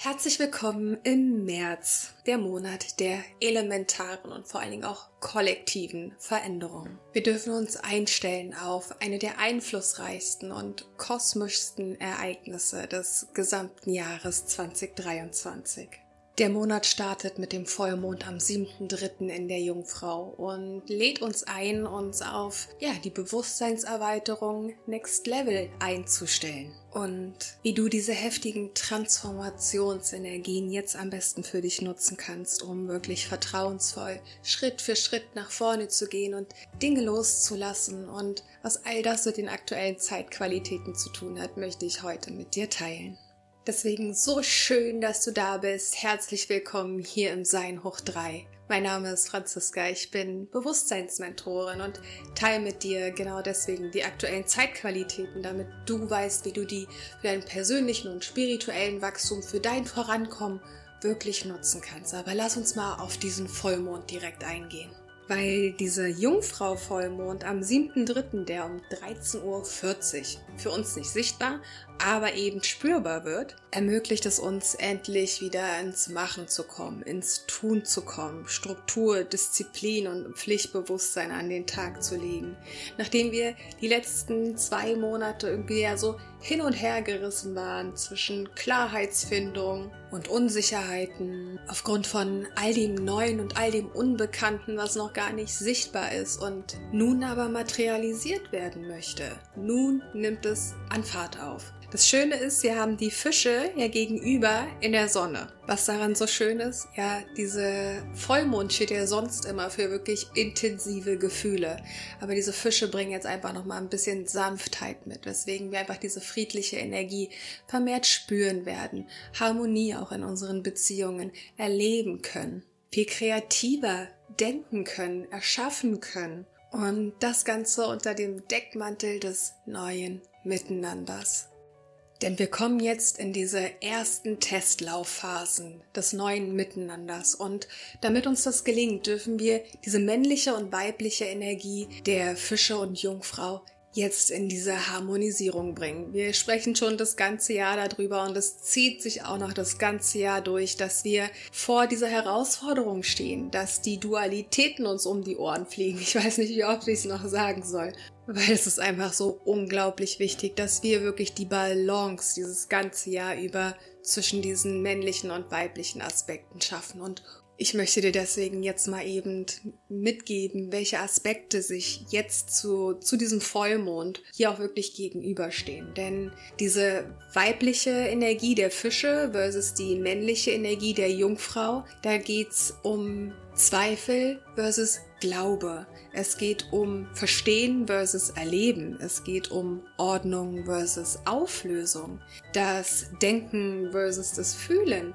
Herzlich willkommen im März, der Monat der elementaren und vor allen Dingen auch kollektiven Veränderungen. Wir dürfen uns einstellen auf eine der einflussreichsten und kosmischsten Ereignisse des gesamten Jahres 2023. Der Monat startet mit dem Vollmond am 7.3. in der Jungfrau und lädt uns ein, uns auf ja, die Bewusstseinserweiterung Next Level einzustellen. Und wie du diese heftigen Transformationsenergien jetzt am besten für dich nutzen kannst, um wirklich vertrauensvoll Schritt für Schritt nach vorne zu gehen und Dinge loszulassen und was all das mit den aktuellen Zeitqualitäten zu tun hat, möchte ich heute mit dir teilen. Deswegen so schön, dass du da bist. Herzlich willkommen hier im Sein hoch 3. Mein Name ist Franziska, ich bin Bewusstseinsmentorin und teile mit dir genau deswegen die aktuellen Zeitqualitäten, damit du weißt, wie du die für deinen persönlichen und spirituellen Wachstum, für dein Vorankommen wirklich nutzen kannst. Aber lass uns mal auf diesen Vollmond direkt eingehen weil dieser Jungfrau-Vollmond am 7.3., der um 13.40 Uhr für uns nicht sichtbar, aber eben spürbar wird, ermöglicht es uns endlich wieder ins Machen zu kommen, ins Tun zu kommen, Struktur, Disziplin und Pflichtbewusstsein an den Tag zu legen. Nachdem wir die letzten zwei Monate irgendwie ja so hin und her gerissen waren zwischen Klarheitsfindung und Unsicherheiten aufgrund von all dem Neuen und all dem Unbekannten, was noch gar nicht sichtbar ist und nun aber materialisiert werden möchte. Nun nimmt es an Fahrt auf. Das Schöne ist, wir haben die Fische ja gegenüber in der Sonne. Was daran so schön ist, ja, diese Vollmond steht ja sonst immer für wirklich intensive Gefühle. Aber diese Fische bringen jetzt einfach nochmal ein bisschen Sanftheit mit, weswegen wir einfach diese friedliche Energie vermehrt spüren werden, Harmonie auch in unseren Beziehungen erleben können, viel kreativer denken können, erschaffen können. Und das Ganze unter dem Deckmantel des neuen Miteinanders. Denn wir kommen jetzt in diese ersten Testlauffhasen des neuen Miteinanders und damit uns das gelingt, dürfen wir diese männliche und weibliche Energie der Fische und Jungfrau jetzt in diese Harmonisierung bringen. Wir sprechen schon das ganze Jahr darüber und es zieht sich auch noch das ganze Jahr durch, dass wir vor dieser Herausforderung stehen, dass die Dualitäten uns um die Ohren fliegen. Ich weiß nicht, wie oft ich es noch sagen soll weil es ist einfach so unglaublich wichtig, dass wir wirklich die Balance dieses ganze Jahr über zwischen diesen männlichen und weiblichen Aspekten schaffen. Und ich möchte dir deswegen jetzt mal eben mitgeben, welche Aspekte sich jetzt zu, zu diesem Vollmond hier auch wirklich gegenüberstehen. Denn diese weibliche Energie der Fische versus die männliche Energie der Jungfrau, da geht's um Zweifel versus Glaube. Es geht um Verstehen versus Erleben. Es geht um Ordnung versus Auflösung. Das Denken versus das Fühlen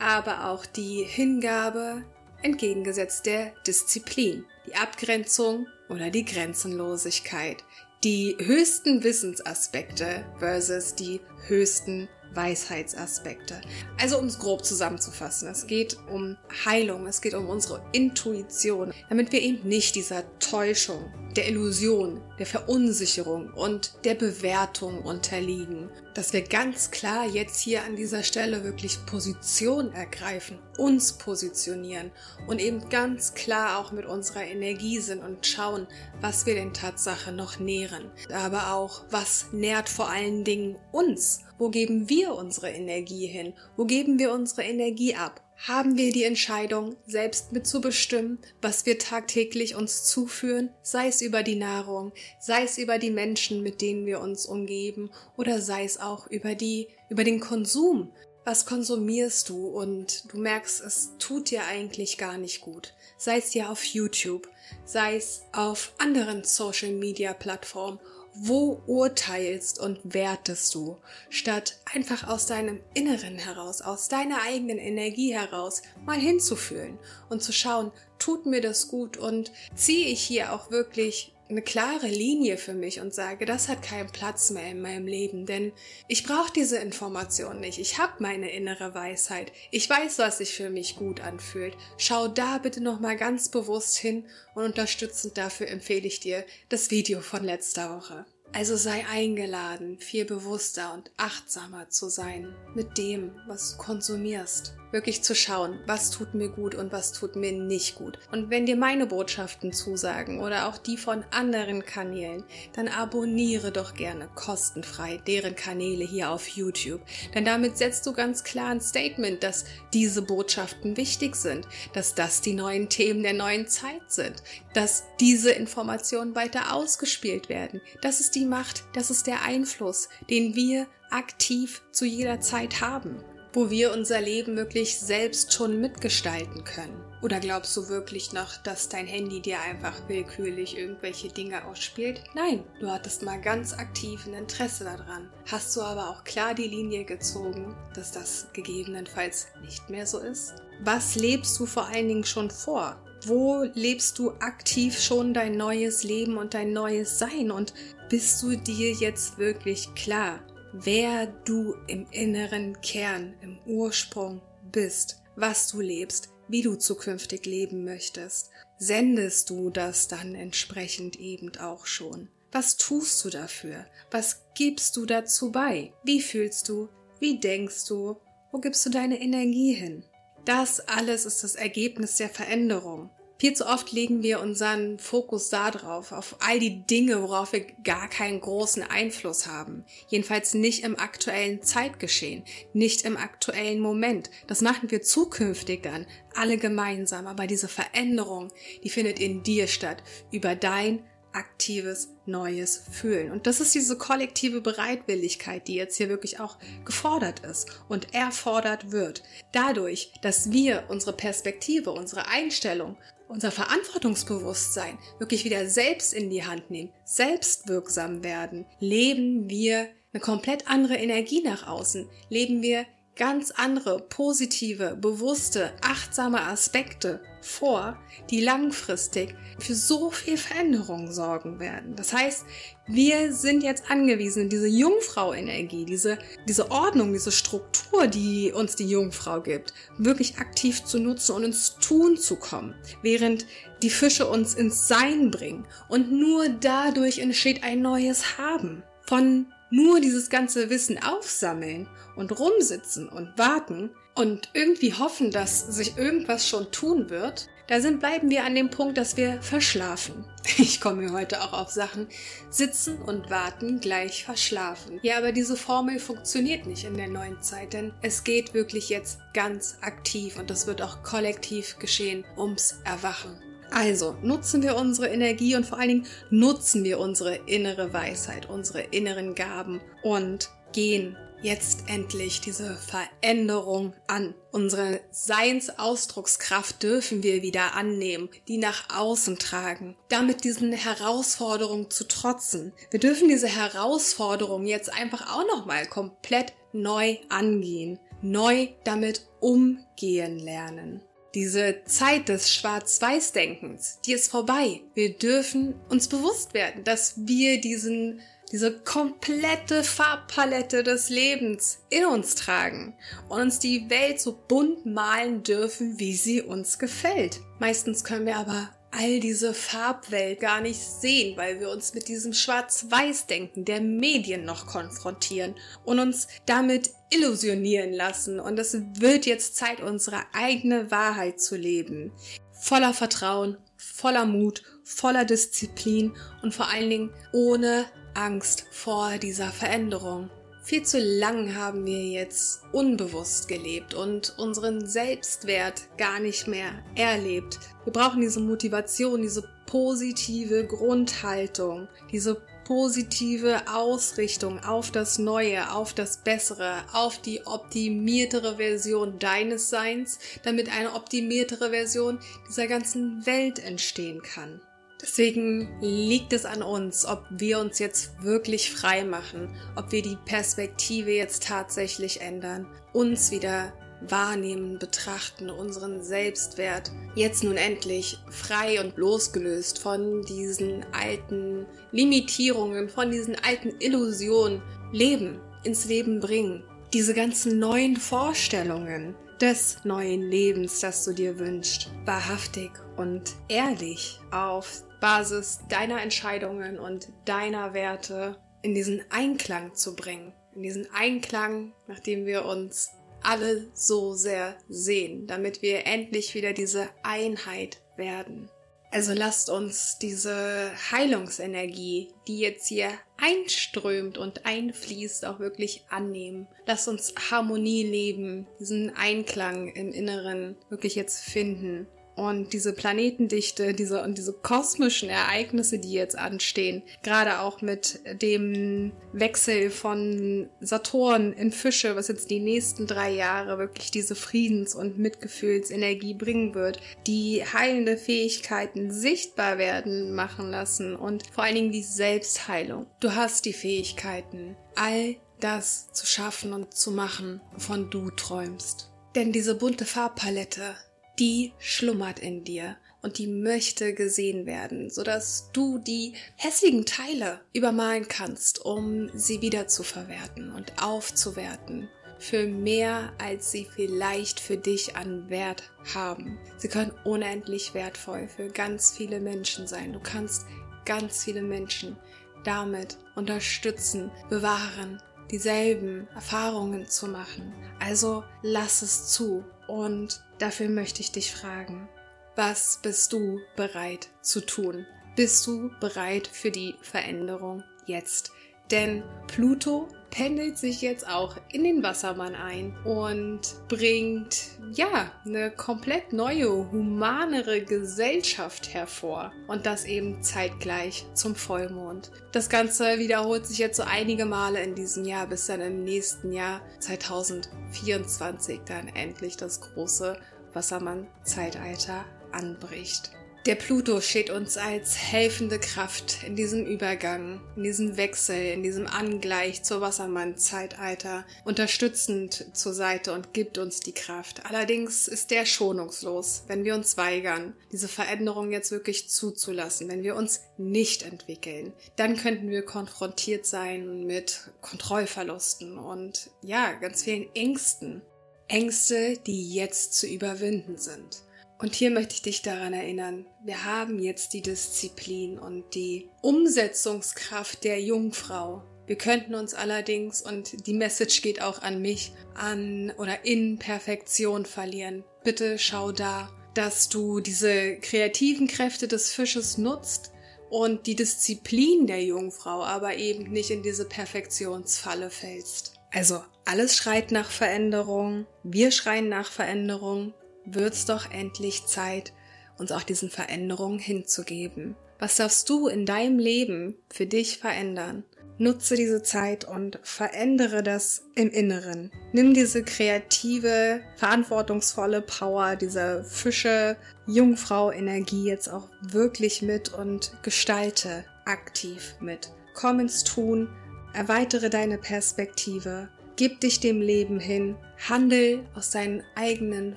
aber auch die Hingabe entgegengesetzt der Disziplin, die Abgrenzung oder die Grenzenlosigkeit, die höchsten Wissensaspekte versus die höchsten Weisheitsaspekte. Also um es grob zusammenzufassen, es geht um Heilung, es geht um unsere Intuition, damit wir eben nicht dieser Täuschung, der Illusion, der Verunsicherung und der Bewertung unterliegen. Dass wir ganz klar jetzt hier an dieser Stelle wirklich Position ergreifen, uns positionieren und eben ganz klar auch mit unserer Energie sind und schauen, was wir den Tatsache noch nähren. Aber auch, was nährt vor allen Dingen uns wo geben wir unsere Energie hin? Wo geben wir unsere Energie ab? Haben wir die Entscheidung, selbst mitzubestimmen, was wir tagtäglich uns zuführen, sei es über die Nahrung, sei es über die Menschen, mit denen wir uns umgeben, oder sei es auch über die, über den Konsum. Was konsumierst du und du merkst, es tut dir eigentlich gar nicht gut. Sei es dir auf YouTube, sei es auf anderen Social Media Plattformen wo urteilst und wertest du, statt einfach aus deinem Inneren heraus, aus deiner eigenen Energie heraus mal hinzufühlen und zu schauen, tut mir das gut und ziehe ich hier auch wirklich eine klare Linie für mich und sage, das hat keinen Platz mehr in meinem Leben, denn ich brauche diese Information nicht. Ich habe meine innere Weisheit. Ich weiß, was sich für mich gut anfühlt. Schau da bitte noch mal ganz bewusst hin und unterstützend dafür empfehle ich dir das Video von letzter Woche. Also sei eingeladen, viel bewusster und achtsamer zu sein mit dem, was du konsumierst. Wirklich zu schauen, was tut mir gut und was tut mir nicht gut. Und wenn dir meine Botschaften zusagen oder auch die von anderen Kanälen, dann abonniere doch gerne kostenfrei deren Kanäle hier auf YouTube. Denn damit setzt du ganz klar ein Statement, dass diese Botschaften wichtig sind, dass das die neuen Themen der neuen Zeit sind, dass diese Informationen weiter ausgespielt werden. Das ist die Macht, das ist der Einfluss, den wir aktiv zu jeder Zeit haben wo wir unser Leben wirklich selbst schon mitgestalten können? Oder glaubst du wirklich noch, dass dein Handy dir einfach willkürlich irgendwelche Dinge ausspielt? Nein, du hattest mal ganz aktiv ein Interesse daran. Hast du aber auch klar die Linie gezogen, dass das gegebenenfalls nicht mehr so ist? Was lebst du vor allen Dingen schon vor? Wo lebst du aktiv schon dein neues Leben und dein neues Sein? Und bist du dir jetzt wirklich klar, wer du im inneren Kern, im Ursprung bist, was du lebst, wie du zukünftig leben möchtest, sendest du das dann entsprechend eben auch schon. Was tust du dafür? Was gibst du dazu bei? Wie fühlst du? Wie denkst du? Wo gibst du deine Energie hin? Das alles ist das Ergebnis der Veränderung. Viel zu oft legen wir unseren Fokus darauf, auf all die Dinge, worauf wir gar keinen großen Einfluss haben. Jedenfalls nicht im aktuellen Zeitgeschehen, nicht im aktuellen Moment. Das machen wir zukünftig dann, alle gemeinsam. Aber diese Veränderung, die findet in dir statt, über dein aktives neues Fühlen. Und das ist diese kollektive Bereitwilligkeit, die jetzt hier wirklich auch gefordert ist und erfordert wird. Dadurch, dass wir unsere Perspektive, unsere Einstellung unser Verantwortungsbewusstsein wirklich wieder selbst in die Hand nehmen, selbstwirksam werden, leben wir eine komplett andere Energie nach außen, leben wir ganz andere, positive, bewusste, achtsame Aspekte vor, die langfristig für so viel Veränderung sorgen werden. Das heißt, wir sind jetzt angewiesen, diese Jungfrau-Energie, diese, diese Ordnung, diese Struktur, die uns die Jungfrau gibt, wirklich aktiv zu nutzen und ins Tun zu kommen, während die Fische uns ins Sein bringen. Und nur dadurch entsteht ein neues Haben. Von nur dieses ganze Wissen aufsammeln und rumsitzen und warten und irgendwie hoffen, dass sich irgendwas schon tun wird, da sind, bleiben wir an dem Punkt, dass wir verschlafen. Ich komme heute auch auf Sachen. Sitzen und warten gleich verschlafen. Ja, aber diese Formel funktioniert nicht in der neuen Zeit, denn es geht wirklich jetzt ganz aktiv und das wird auch kollektiv geschehen ums Erwachen. Also nutzen wir unsere Energie und vor allen Dingen nutzen wir unsere innere Weisheit, unsere inneren Gaben und gehen jetzt endlich diese Veränderung an. Unsere Seinsausdruckskraft dürfen wir wieder annehmen, die nach außen tragen, damit diesen Herausforderungen zu trotzen. Wir dürfen diese Herausforderung jetzt einfach auch nochmal komplett neu angehen, neu damit umgehen lernen. Diese Zeit des Schwarz-Weiß-Denkens, die ist vorbei. Wir dürfen uns bewusst werden, dass wir diesen, diese komplette Farbpalette des Lebens in uns tragen und uns die Welt so bunt malen dürfen, wie sie uns gefällt. Meistens können wir aber all diese Farbwelt gar nicht sehen, weil wir uns mit diesem Schwarz-Weiß-Denken der Medien noch konfrontieren und uns damit illusionieren lassen. Und es wird jetzt Zeit, unsere eigene Wahrheit zu leben. Voller Vertrauen, voller Mut, voller Disziplin und vor allen Dingen ohne Angst vor dieser Veränderung. Viel zu lang haben wir jetzt unbewusst gelebt und unseren Selbstwert gar nicht mehr erlebt. Wir brauchen diese Motivation, diese positive Grundhaltung, diese positive Ausrichtung auf das Neue, auf das Bessere, auf die optimiertere Version deines Seins, damit eine optimiertere Version dieser ganzen Welt entstehen kann. Deswegen liegt es an uns, ob wir uns jetzt wirklich frei machen, ob wir die Perspektive jetzt tatsächlich ändern, uns wieder wahrnehmen, betrachten, unseren Selbstwert jetzt nun endlich frei und losgelöst von diesen alten Limitierungen, von diesen alten Illusionen leben, ins Leben bringen. Diese ganzen neuen Vorstellungen des neuen Lebens, das du dir wünschst, wahrhaftig und ehrlich auf Basis deiner Entscheidungen und deiner Werte in diesen Einklang zu bringen. In diesen Einklang, nachdem wir uns alle so sehr sehen, damit wir endlich wieder diese Einheit werden. Also lasst uns diese Heilungsenergie, die jetzt hier einströmt und einfließt, auch wirklich annehmen. Lasst uns Harmonie leben, diesen Einklang im Inneren wirklich jetzt finden und diese Planetendichte, diese und diese kosmischen Ereignisse, die jetzt anstehen, gerade auch mit dem Wechsel von Saturn in Fische, was jetzt die nächsten drei Jahre wirklich diese Friedens- und Mitgefühlsenergie bringen wird, die heilende Fähigkeiten sichtbar werden machen lassen und vor allen Dingen die Selbstheilung. Du hast die Fähigkeiten, all das zu schaffen und zu machen, wovon du träumst. Denn diese bunte Farbpalette, die schlummert in dir und die möchte gesehen werden, sodass du die hässlichen Teile übermalen kannst, um sie wieder zu verwerten und aufzuwerten für mehr, als sie vielleicht für dich an Wert haben. Sie können unendlich wertvoll für ganz viele Menschen sein. Du kannst ganz viele Menschen damit unterstützen, bewahren, dieselben Erfahrungen zu machen. Also lass es zu und dafür möchte ich dich fragen, was bist du bereit zu tun? Bist du bereit für die Veränderung jetzt? Denn Pluto pendelt sich jetzt auch in den Wassermann ein und bringt ja eine komplett neue, humanere Gesellschaft hervor. Und das eben zeitgleich zum Vollmond. Das Ganze wiederholt sich jetzt so einige Male in diesem Jahr, bis dann im nächsten Jahr 2024 dann endlich das große Wassermann-Zeitalter anbricht. Der Pluto steht uns als helfende Kraft in diesem Übergang, in diesem Wechsel, in diesem Angleich zur Wassermann-Zeitalter unterstützend zur Seite und gibt uns die Kraft. Allerdings ist der schonungslos, wenn wir uns weigern, diese Veränderung jetzt wirklich zuzulassen, wenn wir uns nicht entwickeln. Dann könnten wir konfrontiert sein mit Kontrollverlusten und ja, ganz vielen Ängsten. Ängste, die jetzt zu überwinden sind. Und hier möchte ich dich daran erinnern, wir haben jetzt die Disziplin und die Umsetzungskraft der Jungfrau. Wir könnten uns allerdings, und die Message geht auch an mich, an oder in Perfektion verlieren. Bitte schau da, dass du diese kreativen Kräfte des Fisches nutzt und die Disziplin der Jungfrau aber eben nicht in diese Perfektionsfalle fällst. Also alles schreit nach Veränderung, wir schreien nach Veränderung, wird's doch endlich Zeit, uns auch diesen Veränderungen hinzugeben. Was darfst du in deinem Leben für dich verändern? Nutze diese Zeit und verändere das im Inneren. Nimm diese kreative, verantwortungsvolle Power dieser Fische, Jungfrau Energie jetzt auch wirklich mit und gestalte aktiv mit. Komm ins Tun, erweitere deine Perspektive Gib dich dem Leben hin, handel aus deinen eigenen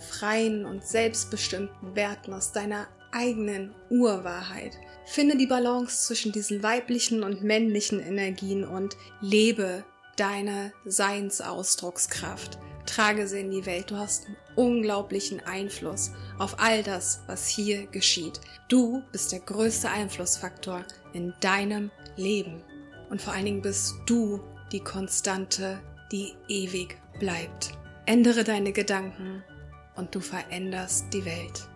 freien und selbstbestimmten Werten, aus deiner eigenen Urwahrheit. Finde die Balance zwischen diesen weiblichen und männlichen Energien und lebe deine Seinsausdruckskraft. Trage sie in die Welt. Du hast einen unglaublichen Einfluss auf all das, was hier geschieht. Du bist der größte Einflussfaktor in deinem Leben. Und vor allen Dingen bist du die konstante die ewig bleibt. Ändere deine Gedanken und du veränderst die Welt.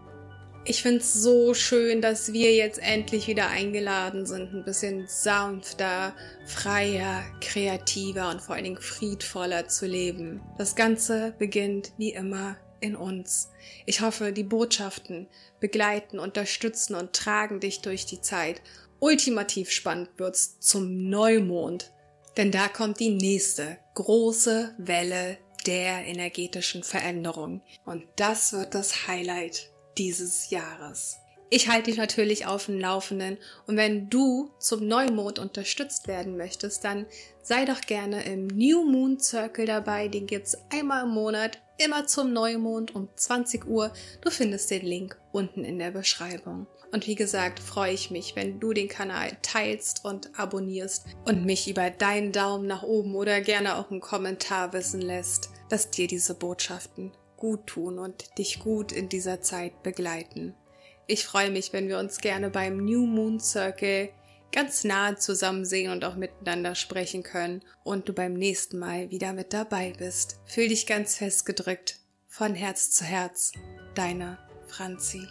Ich find's so schön, dass wir jetzt endlich wieder eingeladen sind, ein bisschen sanfter, freier, kreativer und vor allen Dingen friedvoller zu leben. Das Ganze beginnt wie immer in uns. Ich hoffe, die Botschaften begleiten, unterstützen und tragen dich durch die Zeit. Ultimativ spannend wird's zum Neumond denn da kommt die nächste große Welle der energetischen Veränderung. Und das wird das Highlight dieses Jahres. Ich halte dich natürlich auf dem Laufenden und wenn du zum Neumond unterstützt werden möchtest, dann sei doch gerne im New Moon Circle dabei. Den gibt's einmal im Monat, immer zum Neumond um 20 Uhr. Du findest den Link unten in der Beschreibung. Und wie gesagt, freue ich mich, wenn du den Kanal teilst und abonnierst und mich über deinen Daumen nach oben oder gerne auch einen Kommentar wissen lässt, dass dir diese Botschaften gut tun und dich gut in dieser Zeit begleiten. Ich freue mich, wenn wir uns gerne beim New Moon Circle ganz nah zusammen sehen und auch miteinander sprechen können und du beim nächsten Mal wieder mit dabei bist. Fühl dich ganz festgedrückt. Von Herz zu Herz. Deine Franzi.